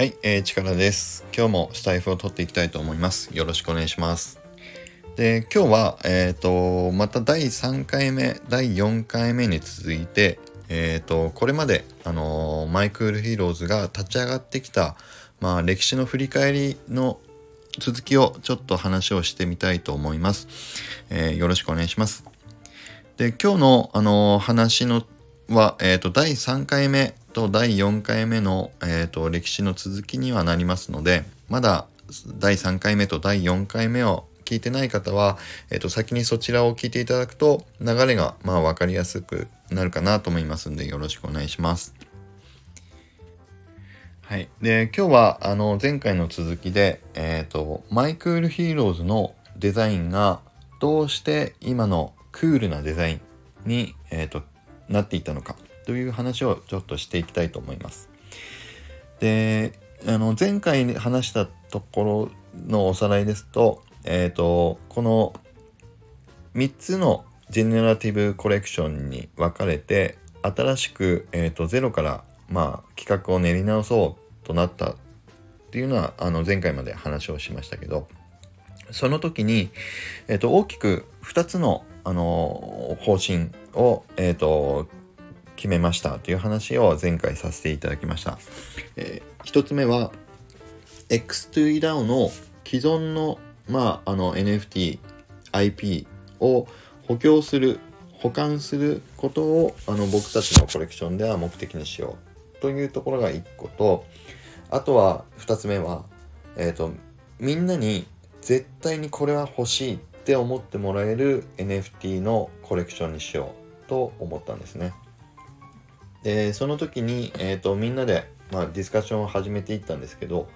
はい、えー、力です。今日もスタエフを録っていきたいと思います。よろしくお願いします。で、今日は、えっ、ー、と、また第3回目、第4回目に続いて、えっ、ー、と、これまで、あのマイクールヒーローズが立ち上がってきた、まあ、歴史の振り返りの続きをちょっと話をしてみたいと思います。えよろしくお願いします。で、今日の、あの話のは、えっ、と、第3回目と第4回目の、えーと、歴史の続きにはなりますのでまだ第3回目と第4回目を聞いてない方は、えーと、先にそちらを聞いていただくと流れがまあ分かりやすくなるかなと思いますんでよろしくお願いします。はい、で今日はあの前回の続きで、えーと、マイクールヒーローズのデザインがどうして今のクールなデザインに、えーとなっていたのかという話をちょっとしていきたいと思います。であの前回話したところのおさらいですと,、えーと、この3つのジェネラティブコレクションに分かれて新しく、えーと、ゼロから、まあ、企画を練り直そうとなったっていうのはあの前回まで話をしましたけどその時に、えーと、大きく2つの、あの方針を、えーと決めましたという話を前回させていただきました。えー、1つ目は X2DAO の既存の,、まあ、あの NFT、IP を補強する、保管することをあの僕たちのコレクションでは目的にしようというところが1個と、あとは2つ目は、えっ、ー、と、みんなに絶対にこれは欲しいって思ってもらえる NFT のコレクションにしようと思ったんですね。でその時に、えーと、みんなで、まあ、ディスカッションを始めていったんですけど、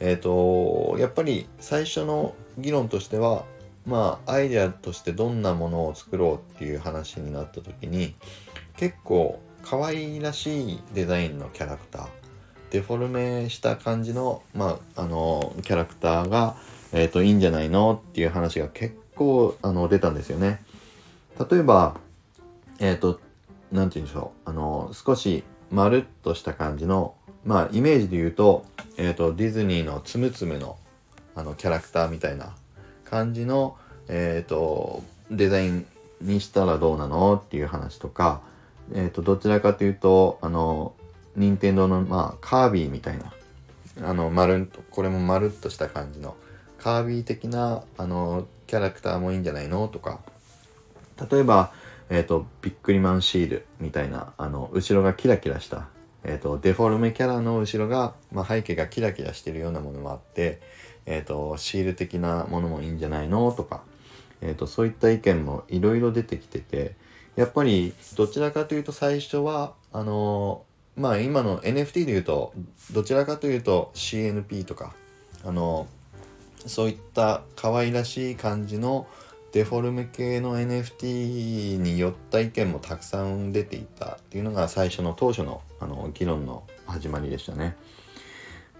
えーと、やっぱり最初の議論としてはまあアイデアとしてどんなものを作ろうっていう話になった時に結構可愛らしいデザインのキャラクターデフォルメした感じの,、まあ、あのキャラクターが、えーといいんじゃないのっていう話が結構あの出たんですよね。例えば、えっ、ー、と何て言うんでしょうあの少しまるっとした感じのまあイメージで言うと,、えーと、ディズニーのつむつむのあのキャラクターみたいな感じの、えーと、デザインにしたらどうなのっていう話とか、えーと、どちらかというとあの任天堂の、まあ、カービィみたいなあのまるっとこれもまるっとした感じのカービィ的なあのキャラクターもいいんじゃないの？とか。例えばえっ、ー、と、ビックリマンシールみたいな、あの、後ろがキラキラした、えっ、ー、と、デフォルメキャラの後ろが、まあ、背景がキラキラしてるようなものもあって、えっ、ー、と、シール的なものもいいんじゃないの？とか、えっ、と、そういった意見もいろいろ出てきてて、やっぱり、どちらかというと最初は、あのまあ、今の NFT で言うと、どちらかというと CNP とか、あのそういった可愛らしい感じの、デフォルメ系の NFT によった意見もたくさん出ていたっていうのが最初の当初のあの議論の始まりでしたね。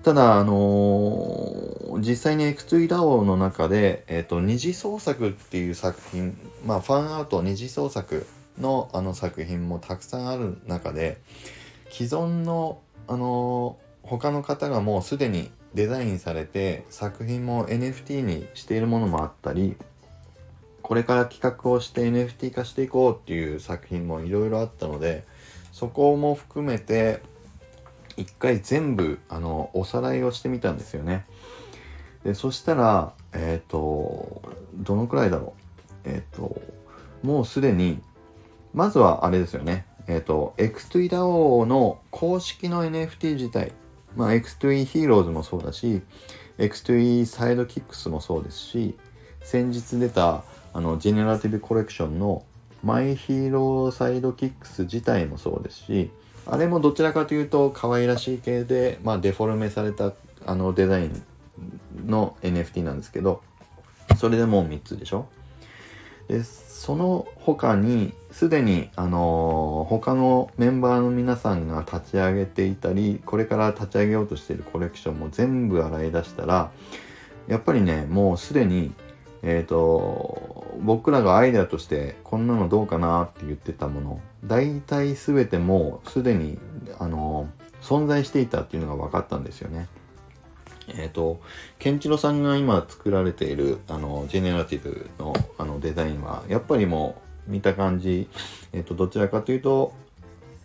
ただ、あのー、実際に X2DAO の中で、えっ、ー、と、二次創作っていう作品、まあ、ファンアウト二次創作のあの作品もたくさんある中で、既存の、あのー、他の方がもうすでにデザインされて作品も NFT にしているものもあったりこれから企画をして NFT 化していこうっていう作品もいろいろあったのでそこも含めて一回全部あのおさらいをしてみたんですよね。でそしたらえっ、ー、とどのくらいだろうえっ、ー、ともうすでにまずはあれですよねえっ、ー、と X2DAO の公式の NFT 自体まあ X2E ヒーローズもそうだし X2E サイドキックスもそうですし先日出たあのジェネラティブコレクションのマイヒーローサイドキックス自体もそうですしあれもどちらかというと可愛らしい系で、まあ、デフォルメされたあのデザインの NFT なんですけどそれでもう3つでしょ？でその他にすでに、あの、他のメンバーの皆さんが立ち上げていたりこれから立ち上げようとしているコレクションも全部洗い出したらやっぱりねもうすでにえっ、ー、と、僕らがアイデアとしてこんなのどうかなって言ってたもの、大体全てもうすでに、あの、存在していたっていうのが分かったんですよね。えっ、ー、と、ケンチロさんが今作られている、あの、ジェネラティブのあのデザインは、やっぱりもう見た感じ、えっ、ー、と、どちらかというと、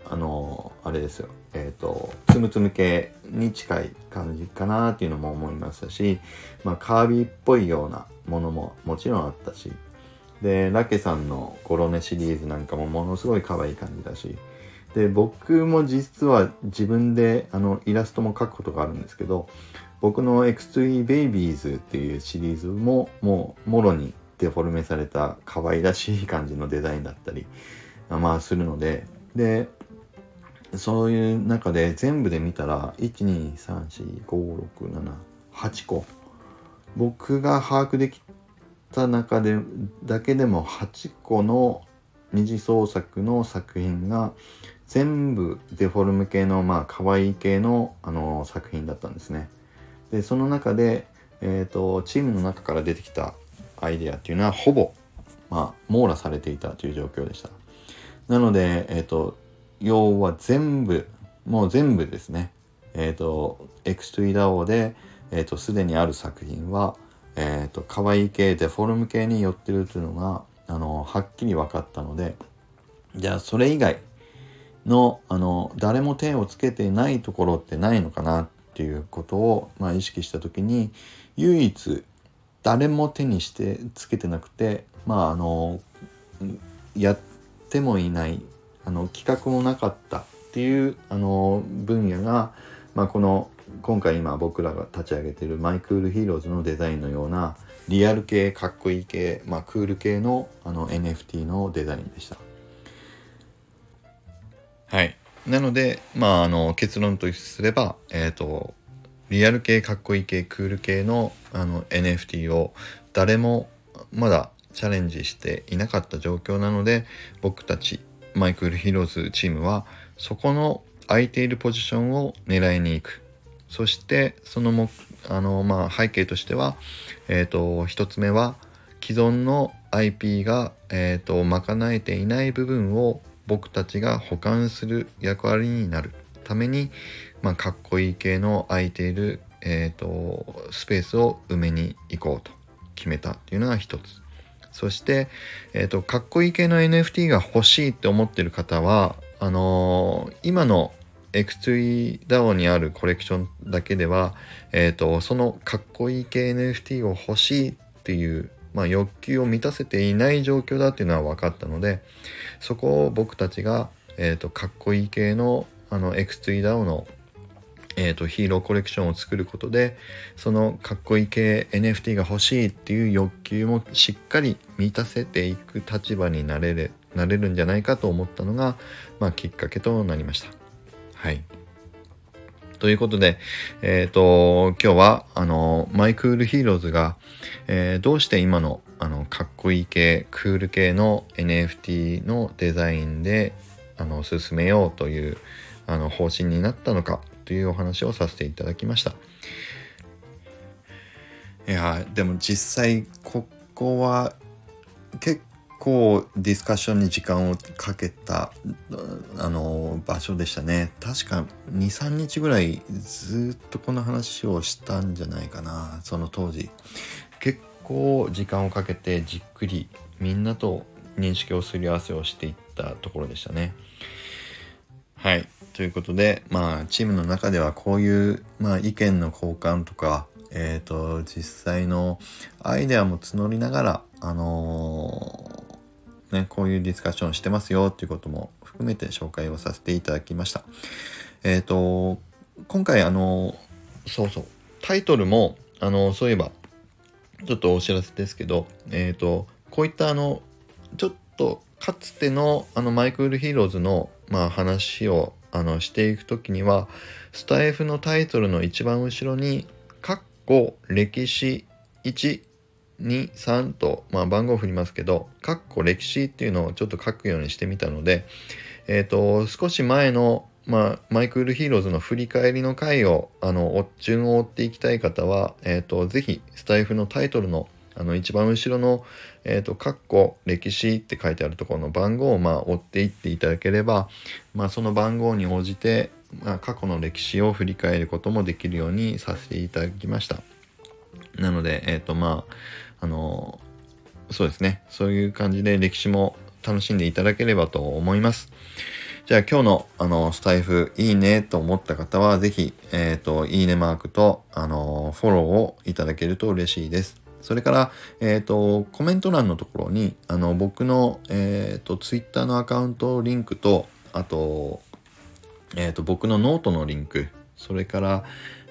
あの、あれですよ。えっ、ー、と、つむつむ系に近い感じかなっていうのも思いましたし、まあ、カービィっぽいようなものももちろんあったし、で、ラケさんのコロネシリーズなんかもものすごい可愛い感じだし、で、僕も実は自分であのイラストも描くことがあるんですけど、僕の X2E Babies っていうシリーズももうもろにデフォルメされた可愛らしい感じのデザインだったり、まあするので、で、そういう中で全部で見たら、1、2、3、4、5、6、7、個。僕が把握できた中で、だけでも8個の二次創作の作品が全部デフォルム系のまあ可愛い系のあの作品だったんですね。でその中で、えーと、チームの中から出てきたアイデアっていうのはほぼ、まあ、網羅されていたという状況でした。なので、えーと要は全部、もう全部ですね。えっ、ー、と、X2DAO で、えっ、ー、と、すでにある作品は、えっ、ー、と、可愛い系、デフォルム系に寄ってるというのが、あの、はっきり分かったので、じゃあ、それ以外の、あの、誰も手をつけてないところってないのかなっていうことを、まあ、意識した時に、唯一、誰も手にしてつけてなくて、まあ、あの、やってもいないあの企画もなかったっていうあの分野が、まあ、この今回今僕らが立ち上げてるマイクールヒーローズのデザインのようなリアル系かっこいい系、まあ、クール系のあの NFT のデザインでした。はい。なので、まあ、あの結論とすれば、えっ、ー、とリアル系かっこいい系クール系のあの NFT を誰もまだチャレンジしていなかった状況なので僕たちマイクルヒローズチームはそこの空いているポジションを狙いに行くそしてそのもあの、まあ、背景としては、えーと、1つ目は既存の IP が、えーと、賄えていない部分を僕たちが保管する役割になるために、まあ、かっこいい系の空いている、えーとスペースを埋めに行こうと決めたっていうのが一つ。そして、え、ー、と、かっこいい系の NFT が欲しいって思ってる方は、あのー、今の X2DAO にあるコレクションだけでは、えっ、ー、と、そのかっこいい系 NFT を欲しいっていう、まあ、欲求を満たせていない状況だっていうのは分かったので、そこを僕たちが、えっ、と、かっこいい系のあの X2DAO のえーと、ヒーローコレクションを作ることでそのかっこいい系 NFT が欲しいっていう欲求もしっかり満たせていく立場になれるなれるんじゃないかと思ったのが、まあ、きっかけとなりました。はい。ということで、えっ、ー、と、今日は、あの、マイクールヒーローズが、えー、どうして今の、あの、かっこいい系、クール系の NFT のデザインで、あの、進めようという、あの、方針になったのか、というお話をさせていただきました。いやでも実際ここは結構ディスカッションに時間をかけたあの場所でしたね。確か23日ぐらいずっとこの話をしたんじゃないかな。その当時。結構時間をかけてじっくりみんなと認識をすり合わせをしていったところでしたね。はい。ということで、まあ、チームの中ではこういう、まあ、意見の交換とか、えっ、ー、と、実際のアイデアも募りながら、あの、ね、こういうディスカッションしてますよっていうことも含めて紹介をさせていただきました。えっ、ー、と、今回、あのそうそう、タイトルも、あのそういえば、ちょっとお知らせですけど、えっ、と、こういったあの、ちょっとかつてのあのマイクールヒーローズの、まあ、話をあのしていく時にはスタエフのタイトルの一番後ろに「かっこ歴史1 23」と、まあ、番号を振りますけど「かっこ歴史」っていうのをちょっと書くようにしてみたので、えーと、少し前の、まあ、マイクールヒーローズの振り返りの回をあの順を追っていきたい方は、えーと、ぜひスタエフのタイトルのあの一番後ろの、えっ、ー、と、カッコ歴史って書いてあるところの番号をまあ追っていっていただければ、まあその番号に応じて、まあ、過去の歴史を振り返ることもできるようにさせていただきました。なのでえっ、とまああのそうですねそういう感じで歴史も楽しんでいただければと思いますじゃあ今日のあのスタイフいいねと思った方はぜひ、えっ、と、いいねマークとあのフォローをいただけると嬉しいです。それから、えっ、ー、と、コメント欄のところに、あの、僕の、えっ、ー、と、ツイッターのアカウントリンクと、あと、えっ、と、僕のノートのリンク、それから、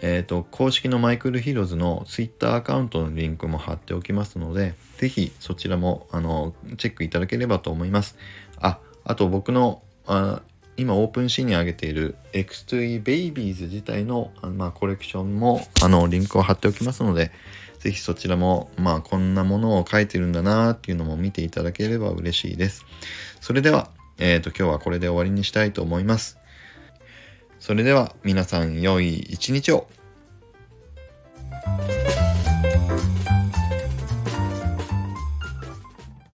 えっ、と、公式のマイクールヒーローズのツイッターアカウントのリンクも貼っておきますので、ぜひそちらも、あの、チェックいただければと思います。あ、あと僕の、あ今 OpenSea に上げている X2E Babies 自体のあの、まあ、コレクションもあのリンクを貼っておきますのでぜひそちらも、まあ、こんなものを書いてるんだなっていうのも見ていただければ嬉しいです。それでは、えっ、ー、と、今日はこれで終わりにしたいと思います。それでは皆さん良い一日を。